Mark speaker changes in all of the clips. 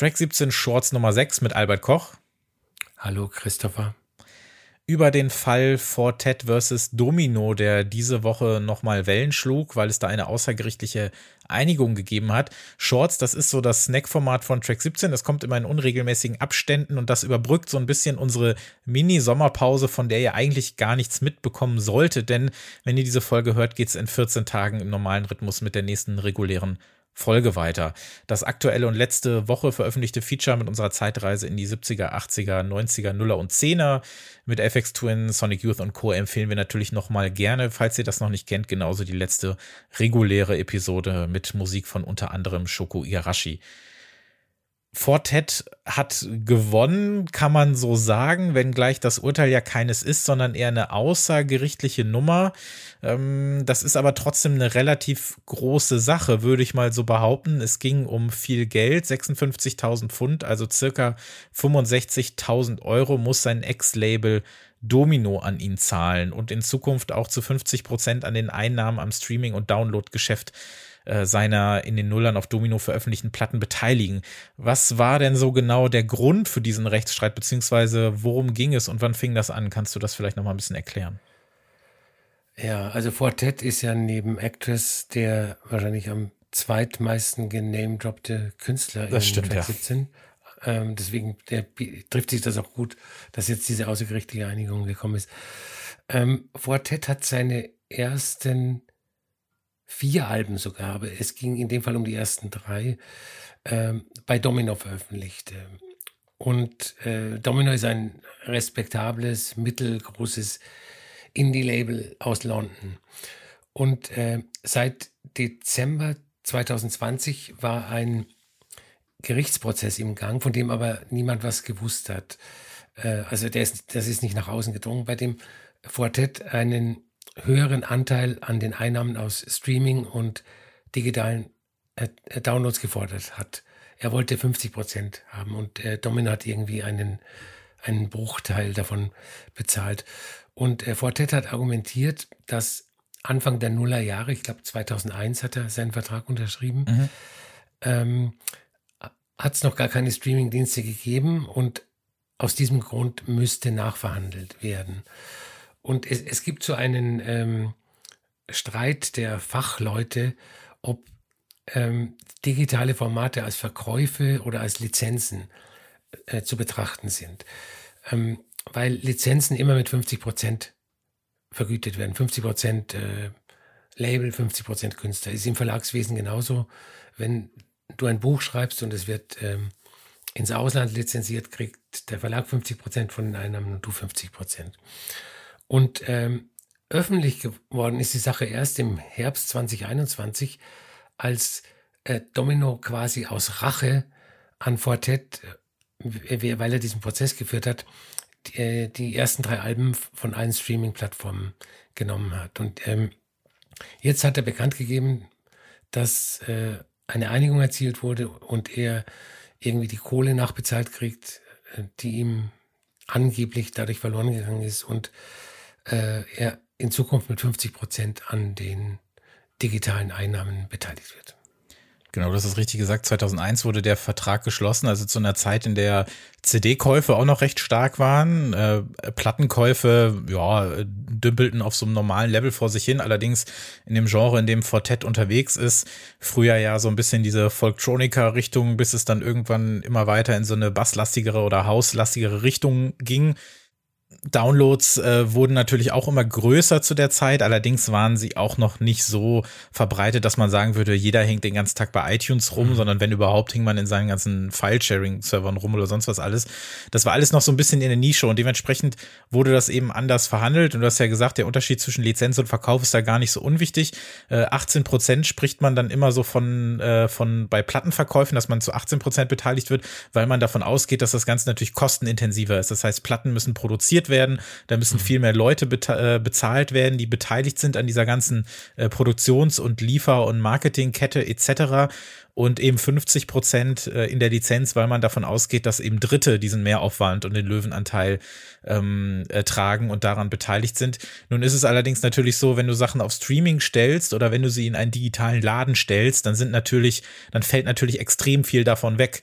Speaker 1: Track 17 Shorts Nummer 6 mit Albert Koch.
Speaker 2: Hallo Christopher
Speaker 1: über den Fall Fortet versus Domino, der diese Woche nochmal Wellen schlug, weil es da eine außergerichtliche Einigung gegeben hat. Shorts, das ist so das Snack-Format von Track 17. Das kommt immer in unregelmäßigen Abständen und das überbrückt so ein bisschen unsere Mini-Sommerpause, von der ihr eigentlich gar nichts mitbekommen solltet. Denn wenn ihr diese Folge hört, geht es in 14 Tagen im normalen Rhythmus mit der nächsten regulären Folge weiter. Das aktuelle und letzte Woche veröffentlichte Feature mit unserer Zeitreise in die 70er, 80er, 90er, Nuller und 10er mit FX Twin, Sonic Youth und Co. empfehlen wir natürlich nochmal gerne, falls ihr das noch nicht kennt, genauso die letzte reguläre Episode mit Musik von unter anderem Shoko Igarashi. Fortet hat gewonnen, kann man so sagen, wenngleich das Urteil ja keines ist, sondern eher eine außergerichtliche Nummer. Ähm, das ist aber trotzdem eine relativ große Sache, würde ich mal so behaupten. Es ging um viel Geld, 56.000 Pfund, also circa 65.000 Euro muss sein Ex-Label Domino an ihn zahlen und in Zukunft auch zu 50 Prozent an den Einnahmen am Streaming- und Download-Geschäft äh, seiner in den Nullern auf Domino veröffentlichten Platten beteiligen. Was war denn so genau der Grund für diesen Rechtsstreit, beziehungsweise worum ging es und wann fing das an? Kannst du das vielleicht noch mal ein bisschen erklären?
Speaker 2: Ja, also Fortet ist ja neben Actress der wahrscheinlich am zweitmeisten genamedroppte Künstler
Speaker 1: das in stimmt,
Speaker 2: ja. 17. Ähm, deswegen der, trifft sich das auch gut, dass jetzt diese außergerichtliche Einigung gekommen ist. Ähm, Fortet hat seine ersten vier Alben sogar, aber es ging in dem Fall um die ersten drei, ähm, bei Domino veröffentlicht. Und äh, Domino ist ein respektables, mittelgroßes Indie-Label aus London. Und äh, seit Dezember 2020 war ein Gerichtsprozess im Gang, von dem aber niemand was gewusst hat. Äh, also der ist, das ist nicht nach außen gedrungen, bei dem Fortet einen höheren Anteil an den Einnahmen aus Streaming und digitalen äh, äh Downloads gefordert hat. Er wollte 50 Prozent haben und äh, Domino hat irgendwie einen, einen Bruchteil davon bezahlt. Und äh, Fortet hat argumentiert, dass Anfang der Nullerjahre, ich glaube 2001 hat er seinen Vertrag unterschrieben, mhm. ähm, hat es noch gar keine Streaming-Dienste gegeben und aus diesem Grund müsste nachverhandelt werden. Und es, es gibt so einen ähm, Streit der Fachleute, ob ähm, digitale Formate als Verkäufe oder als Lizenzen äh, zu betrachten sind. Ähm, weil Lizenzen immer mit 50 Prozent vergütet werden. 50 Prozent äh, Label, 50 Prozent Künstler. Ist im Verlagswesen genauso. Wenn du ein Buch schreibst und es wird ähm, ins Ausland lizenziert, kriegt der Verlag 50 Prozent von den Einnahmen und du 50 Prozent. Und ähm, öffentlich geworden ist die Sache erst im Herbst 2021, als äh, Domino quasi aus Rache an Fortet, äh, weil er diesen Prozess geführt hat, die, äh, die ersten drei Alben von allen Streaming-Plattformen genommen hat. Und ähm, jetzt hat er bekannt gegeben, dass äh, eine Einigung erzielt wurde und er irgendwie die Kohle nachbezahlt kriegt, äh, die ihm angeblich dadurch verloren gegangen ist. Und äh, er in Zukunft mit 50 Prozent an den digitalen Einnahmen beteiligt wird.
Speaker 1: Genau, das ist richtig gesagt. 2001 wurde der Vertrag geschlossen, also zu einer Zeit, in der CD-Käufe auch noch recht stark waren. Äh, Plattenkäufe, ja, dümpelten auf so einem normalen Level vor sich hin. Allerdings in dem Genre, in dem Fortet unterwegs ist, früher ja so ein bisschen diese Folktronica-Richtung, bis es dann irgendwann immer weiter in so eine basslastigere oder hauslastigere Richtung ging. Downloads äh, wurden natürlich auch immer größer zu der Zeit, allerdings waren sie auch noch nicht so verbreitet, dass man sagen würde, jeder hängt den ganzen Tag bei iTunes rum, mhm. sondern wenn überhaupt hing man in seinen ganzen File-Sharing-Servern rum oder sonst was alles. Das war alles noch so ein bisschen in der Nische und dementsprechend wurde das eben anders verhandelt und du hast ja gesagt, der Unterschied zwischen Lizenz und Verkauf ist da gar nicht so unwichtig. Äh, 18 Prozent spricht man dann immer so von, äh, von bei Plattenverkäufen, dass man zu 18 Prozent beteiligt wird, weil man davon ausgeht, dass das Ganze natürlich kostenintensiver ist. Das heißt, Platten müssen produziert werden, da müssen mhm. viel mehr Leute äh, bezahlt werden, die beteiligt sind an dieser ganzen äh, Produktions- und Liefer- und Marketingkette etc. Und eben 50 Prozent äh, in der Lizenz, weil man davon ausgeht, dass eben Dritte diesen Mehraufwand und den Löwenanteil ähm, äh, tragen und daran beteiligt sind. Nun ist es allerdings natürlich so, wenn du Sachen auf Streaming stellst oder wenn du sie in einen digitalen Laden stellst, dann sind natürlich, dann fällt natürlich extrem viel davon weg.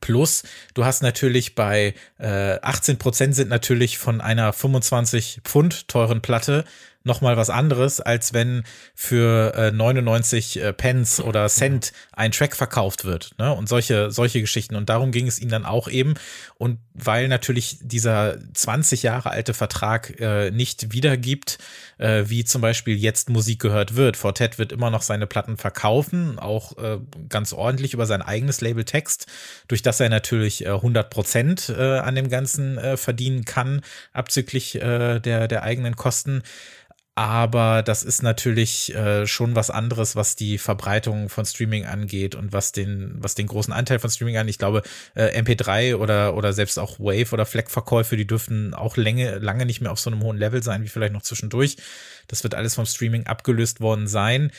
Speaker 1: Plus, du hast natürlich bei äh, 18 Prozent sind natürlich von einer 25 Pfund teuren Platte nochmal was anderes, als wenn für äh, 99 äh, Pence oder Cent ein Track verkauft wird. Ne? Und solche, solche Geschichten. Und darum ging es ihnen dann auch eben. Und weil natürlich dieser 20 Jahre alte Vertrag äh, nicht wiedergibt, äh, wie zum Beispiel jetzt Musik gehört wird. Fortet wird immer noch seine Platten verkaufen, auch äh, ganz ordentlich über sein eigenes Label Text, durch das er natürlich äh, 100 Prozent äh, an dem Ganzen äh, verdienen kann, abzüglich äh, der, der eigenen Kosten. Aber das ist natürlich äh, schon was anderes, was die Verbreitung von Streaming angeht und was den, was den großen Anteil von Streaming angeht. Ich glaube, äh, MP3 oder, oder selbst auch Wave oder Fleck-Verkäufe, die dürften auch lange, lange nicht mehr auf so einem hohen Level sein, wie vielleicht noch zwischendurch. Das wird alles vom Streaming abgelöst worden sein.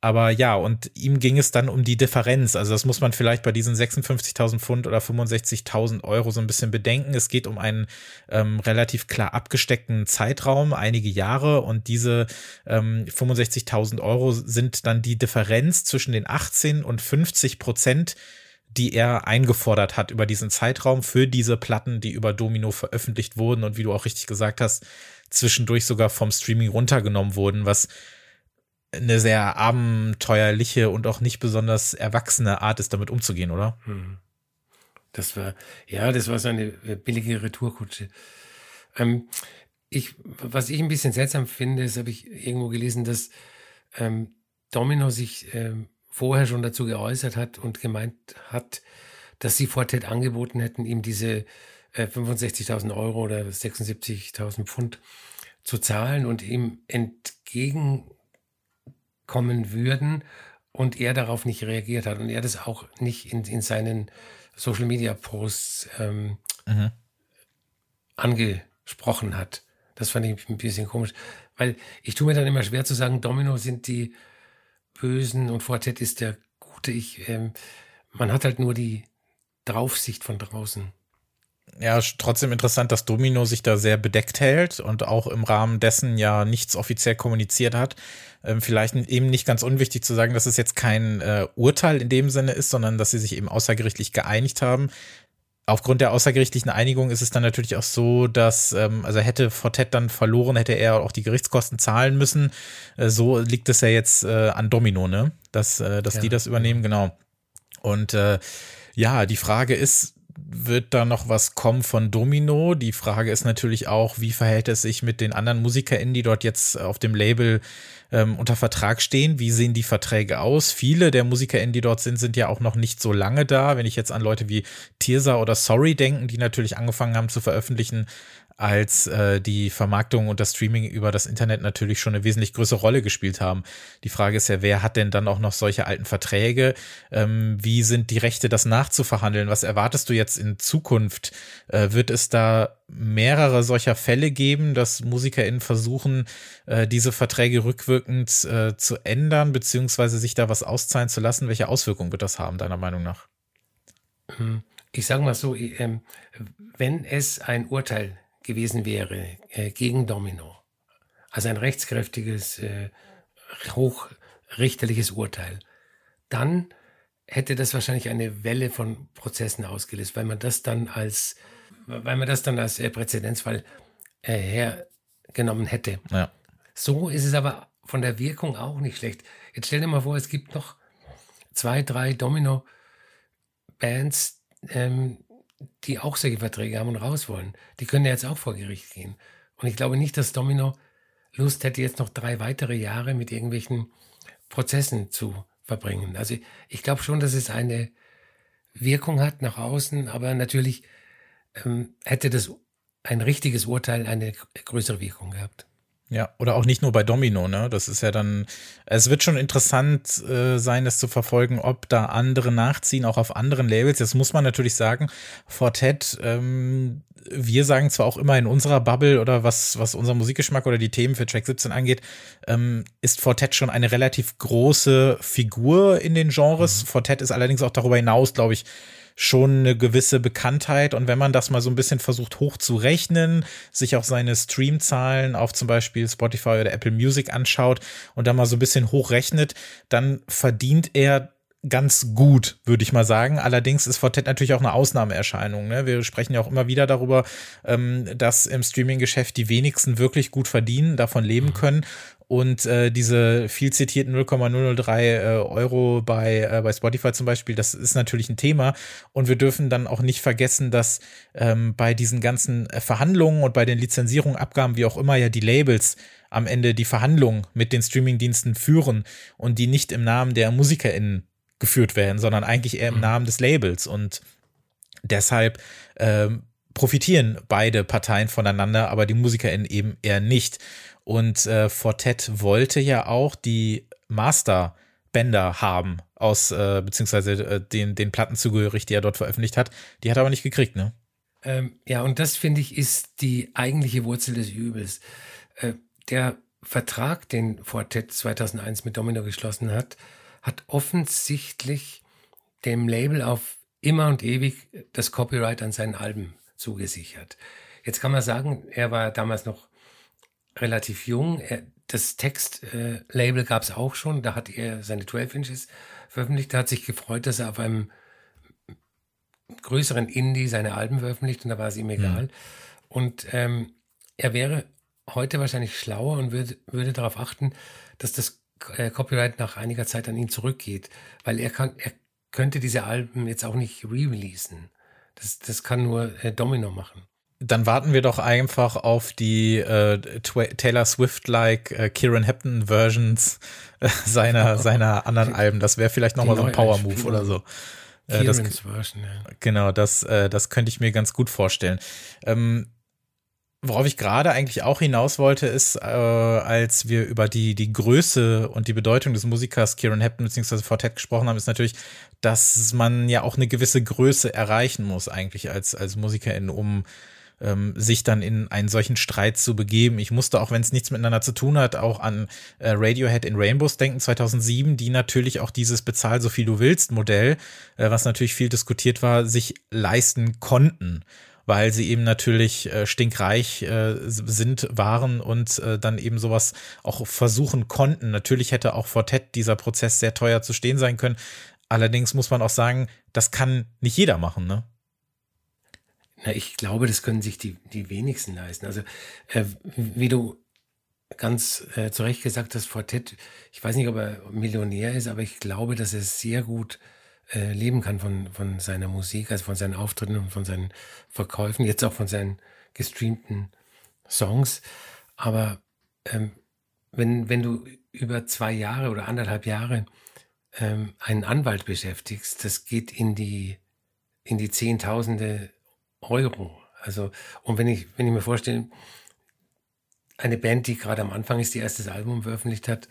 Speaker 1: Aber ja, und ihm ging es dann um die Differenz. Also das muss man vielleicht bei diesen 56.000 Pfund oder 65.000 Euro so ein bisschen bedenken. Es geht um einen ähm, relativ klar abgesteckten Zeitraum, einige Jahre. Und diese ähm, 65.000 Euro sind dann die Differenz zwischen den 18 und 50 Prozent, die er eingefordert hat über diesen Zeitraum für diese Platten, die über Domino veröffentlicht wurden und wie du auch richtig gesagt hast, zwischendurch sogar vom Streaming runtergenommen wurden, was eine sehr abenteuerliche und auch nicht besonders erwachsene Art ist, damit umzugehen, oder? Hm.
Speaker 2: Das war, ja, das war so eine billige Retourkutsche. Ähm, ich, was ich ein bisschen seltsam finde, ist, habe ich irgendwo gelesen, dass ähm, Domino sich ähm, vorher schon dazu geäußert hat und gemeint hat, dass sie Fortet angeboten hätten, ihm diese äh, 65.000 Euro oder 76.000 Pfund zu zahlen und ihm entgegen kommen würden und er darauf nicht reagiert hat und er das auch nicht in, in seinen Social Media Posts ähm, mhm. angesprochen hat. Das fand ich ein bisschen komisch, weil ich tue mir dann immer schwer zu sagen, Domino sind die Bösen und Fortet ist der Gute. Ich, ähm, man hat halt nur die Draufsicht von draußen
Speaker 1: ja, trotzdem interessant, dass Domino sich da sehr bedeckt hält und auch im Rahmen dessen ja nichts offiziell kommuniziert hat. Ähm, vielleicht eben nicht ganz unwichtig zu sagen, dass es jetzt kein äh, Urteil in dem Sinne ist, sondern dass sie sich eben außergerichtlich geeinigt haben. Aufgrund der außergerichtlichen Einigung ist es dann natürlich auch so, dass, ähm, also hätte Fortet dann verloren, hätte er auch die Gerichtskosten zahlen müssen. Äh, so liegt es ja jetzt äh, an Domino, ne? Dass, äh, dass ja. die das übernehmen, genau. Und äh, ja, die Frage ist, wird da noch was kommen von Domino? Die Frage ist natürlich auch, wie verhält es sich mit den anderen MusikerInnen, die dort jetzt auf dem Label ähm, unter Vertrag stehen? Wie sehen die Verträge aus? Viele der MusikerInnen, die dort sind, sind ja auch noch nicht so lange da. Wenn ich jetzt an Leute wie Tirsa oder Sorry denken, die natürlich angefangen haben zu veröffentlichen, als äh, die Vermarktung und das Streaming über das Internet natürlich schon eine wesentlich größere Rolle gespielt haben. Die Frage ist ja, wer hat denn dann auch noch solche alten Verträge? Ähm, wie sind die Rechte, das nachzuverhandeln? Was erwartest du jetzt in Zukunft? Äh, wird es da mehrere solcher Fälle geben, dass MusikerInnen versuchen, äh, diese Verträge rückwirkend äh, zu ändern, beziehungsweise sich da was auszahlen zu lassen? Welche Auswirkungen wird das haben, deiner Meinung nach?
Speaker 2: Hm, ich sage mal so, ähm, wenn es ein Urteil gewesen wäre äh, gegen Domino. Also ein rechtskräftiges, äh, hochrichterliches Urteil. Dann hätte das wahrscheinlich eine Welle von Prozessen ausgelöst, weil man das dann als, weil man das dann als äh, Präzedenzfall äh, hergenommen hätte. Ja. So ist es aber von der Wirkung auch nicht schlecht. Jetzt stell dir mal vor, es gibt noch zwei, drei Domino-Bands, ähm, die auch solche Verträge haben und raus wollen, die können ja jetzt auch vor Gericht gehen. Und ich glaube nicht, dass Domino Lust hätte, jetzt noch drei weitere Jahre mit irgendwelchen Prozessen zu verbringen. Also ich glaube schon, dass es eine Wirkung hat nach außen, aber natürlich ähm, hätte das ein richtiges Urteil eine größere Wirkung gehabt.
Speaker 1: Ja, oder auch nicht nur bei Domino, ne? Das ist ja dann, es wird schon interessant äh, sein, das zu verfolgen, ob da andere nachziehen, auch auf anderen Labels. Das muss man natürlich sagen. Fortet, ähm, wir sagen zwar auch immer in unserer Bubble oder was, was unser Musikgeschmack oder die Themen für Track 17 angeht, ähm, ist Fortet schon eine relativ große Figur in den Genres. Mhm. Fortet ist allerdings auch darüber hinaus, glaube ich, schon eine gewisse Bekanntheit. Und wenn man das mal so ein bisschen versucht hochzurechnen, sich auch seine Streamzahlen auf zum Beispiel Spotify oder Apple Music anschaut und da mal so ein bisschen hochrechnet, dann verdient er ganz gut, würde ich mal sagen. Allerdings ist Fortet natürlich auch eine Ausnahmeerscheinung. Ne? Wir sprechen ja auch immer wieder darüber, ähm, dass im Streaming-Geschäft die wenigsten wirklich gut verdienen, davon leben mhm. können. Und äh, diese viel zitierten 0,003 äh, Euro bei, äh, bei Spotify zum Beispiel, das ist natürlich ein Thema. Und wir dürfen dann auch nicht vergessen, dass ähm, bei diesen ganzen äh, Verhandlungen und bei den Lizenzierungen, Abgaben, wie auch immer, ja die Labels am Ende die Verhandlungen mit den Streamingdiensten führen und die nicht im Namen der MusikerInnen geführt werden, sondern eigentlich eher im mhm. Namen des Labels. Und deshalb ähm, profitieren beide Parteien voneinander, aber die MusikerInnen eben eher nicht. Und äh, Fortet wollte ja auch die Masterbänder haben aus, äh, beziehungsweise äh, den, den Platten zugehörig, die er dort veröffentlicht hat. Die hat er aber nicht gekriegt, ne?
Speaker 2: Ähm, ja, und das finde ich ist die eigentliche Wurzel des Übels. Äh, der Vertrag, den Fortet 2001 mit Domino geschlossen hat, hat offensichtlich dem Label auf immer und ewig das Copyright an seinen Alben zugesichert. Jetzt kann man sagen, er war damals noch relativ jung. Er, das Textlabel äh, gab es auch schon. Da hat er seine 12 Inches veröffentlicht. Er hat sich gefreut, dass er auf einem größeren Indie seine Alben veröffentlicht und da war es ihm egal. Ja. Und ähm, er wäre heute wahrscheinlich schlauer und würde, würde darauf achten, dass das Copyright nach einiger Zeit an ihn zurückgeht, weil er kann, er könnte diese Alben jetzt auch nicht re-releasen. Das, das kann nur äh, Domino machen
Speaker 1: dann warten wir doch einfach auf die äh, Taylor Swift-like äh, Kieran Hepton-Versions äh, seiner, seiner anderen Alben. Das wäre vielleicht nochmal so ein Power-Move oder so. Äh, das, Version, ja. Genau, das, äh, das könnte ich mir ganz gut vorstellen. Ähm, worauf ich gerade eigentlich auch hinaus wollte, ist, äh, als wir über die, die Größe und die Bedeutung des Musikers Kieran Hepton bzw. Fortet gesprochen haben, ist natürlich, dass man ja auch eine gewisse Größe erreichen muss, eigentlich als, als Musikerin, um ähm, sich dann in einen solchen Streit zu begeben. Ich musste, auch wenn es nichts miteinander zu tun hat, auch an äh, Radiohead in Rainbows denken, 2007, die natürlich auch dieses Bezahl so viel du willst Modell, äh, was natürlich viel diskutiert war, sich leisten konnten weil sie eben natürlich äh, stinkreich äh, sind, waren und äh, dann eben sowas auch versuchen konnten. Natürlich hätte auch Fortet dieser Prozess sehr teuer zu stehen sein können. Allerdings muss man auch sagen, das kann nicht jeder machen, ne?
Speaker 2: Na, ich glaube, das können sich die, die wenigsten leisten. Also, äh, wie du ganz äh, zu Recht gesagt hast, Fortet, ich weiß nicht, ob er Millionär ist, aber ich glaube, dass er sehr gut äh, leben kann von, von seiner Musik, also von seinen Auftritten und von seinen Verkäufen, jetzt auch von seinen gestreamten Songs. Aber ähm, wenn, wenn du über zwei Jahre oder anderthalb Jahre ähm, einen Anwalt beschäftigst, das geht in die, in die Zehntausende Euro. Also, und wenn ich, wenn ich mir vorstelle, eine Band, die gerade am Anfang ist, die erstes Album veröffentlicht hat,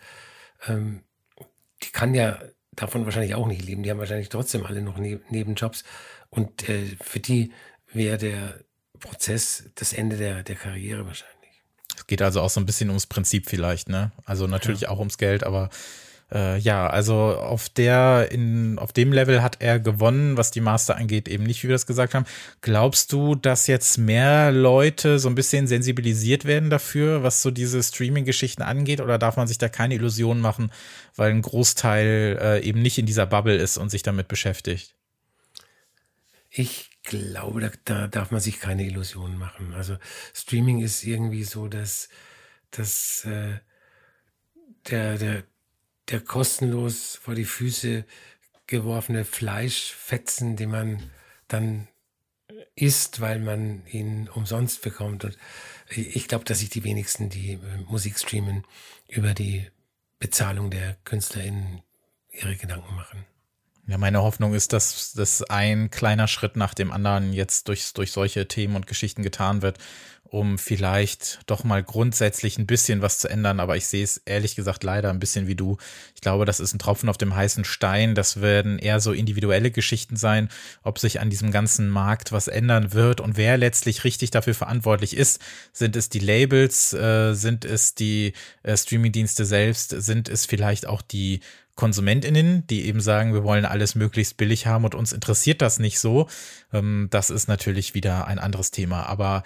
Speaker 2: ähm, die kann ja davon wahrscheinlich auch nicht leben. Die haben wahrscheinlich trotzdem alle noch ne Nebenjobs. Und äh, für die wäre der Prozess das Ende der, der Karriere wahrscheinlich.
Speaker 1: Es geht also auch so ein bisschen ums Prinzip vielleicht, ne? Also natürlich ja. auch ums Geld, aber äh, ja, also auf der, in, auf dem Level hat er gewonnen, was die Master angeht, eben nicht, wie wir das gesagt haben. Glaubst du, dass jetzt mehr Leute so ein bisschen sensibilisiert werden dafür, was so diese Streaming-Geschichten angeht, oder darf man sich da keine Illusionen machen, weil ein Großteil äh, eben nicht in dieser Bubble ist und sich damit beschäftigt?
Speaker 2: Ich glaube, da, da darf man sich keine Illusionen machen. Also Streaming ist irgendwie so, dass, dass äh, der, der, der kostenlos vor die Füße geworfene Fleischfetzen, die man dann isst, weil man ihn umsonst bekommt. Und ich glaube, dass sich die wenigsten, die äh, Musik streamen, über die Bezahlung der KünstlerInnen ihre Gedanken machen.
Speaker 1: Ja, meine Hoffnung ist, dass das ein kleiner Schritt nach dem anderen jetzt durch, durch solche Themen und Geschichten getan wird um vielleicht doch mal grundsätzlich ein bisschen was zu ändern. Aber ich sehe es ehrlich gesagt leider ein bisschen wie du. Ich glaube, das ist ein Tropfen auf dem heißen Stein. Das werden eher so individuelle Geschichten sein, ob sich an diesem ganzen Markt was ändern wird und wer letztlich richtig dafür verantwortlich ist. Sind es die Labels? Äh, sind es die äh, Streamingdienste selbst? Sind es vielleicht auch die KonsumentInnen, die eben sagen, wir wollen alles möglichst billig haben und uns interessiert das nicht so. Ähm, das ist natürlich wieder ein anderes Thema. Aber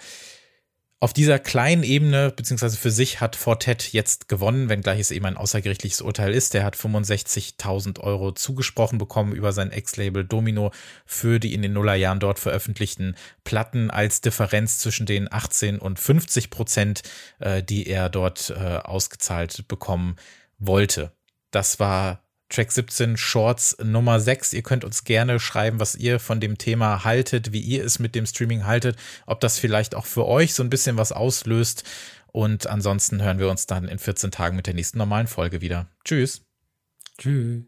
Speaker 1: auf dieser kleinen Ebene, beziehungsweise für sich hat Fortet jetzt gewonnen, wenngleich es eben ein außergerichtliches Urteil ist. Der hat 65.000 Euro zugesprochen bekommen über sein Ex-Label Domino für die in den Nullerjahren dort veröffentlichten Platten als Differenz zwischen den 18 und 50 Prozent, äh, die er dort äh, ausgezahlt bekommen wollte. Das war Track 17 Shorts Nummer 6. Ihr könnt uns gerne schreiben, was ihr von dem Thema haltet, wie ihr es mit dem Streaming haltet, ob das vielleicht auch für euch so ein bisschen was auslöst. Und ansonsten hören wir uns dann in 14 Tagen mit der nächsten normalen Folge wieder. Tschüss.
Speaker 2: Tschüss.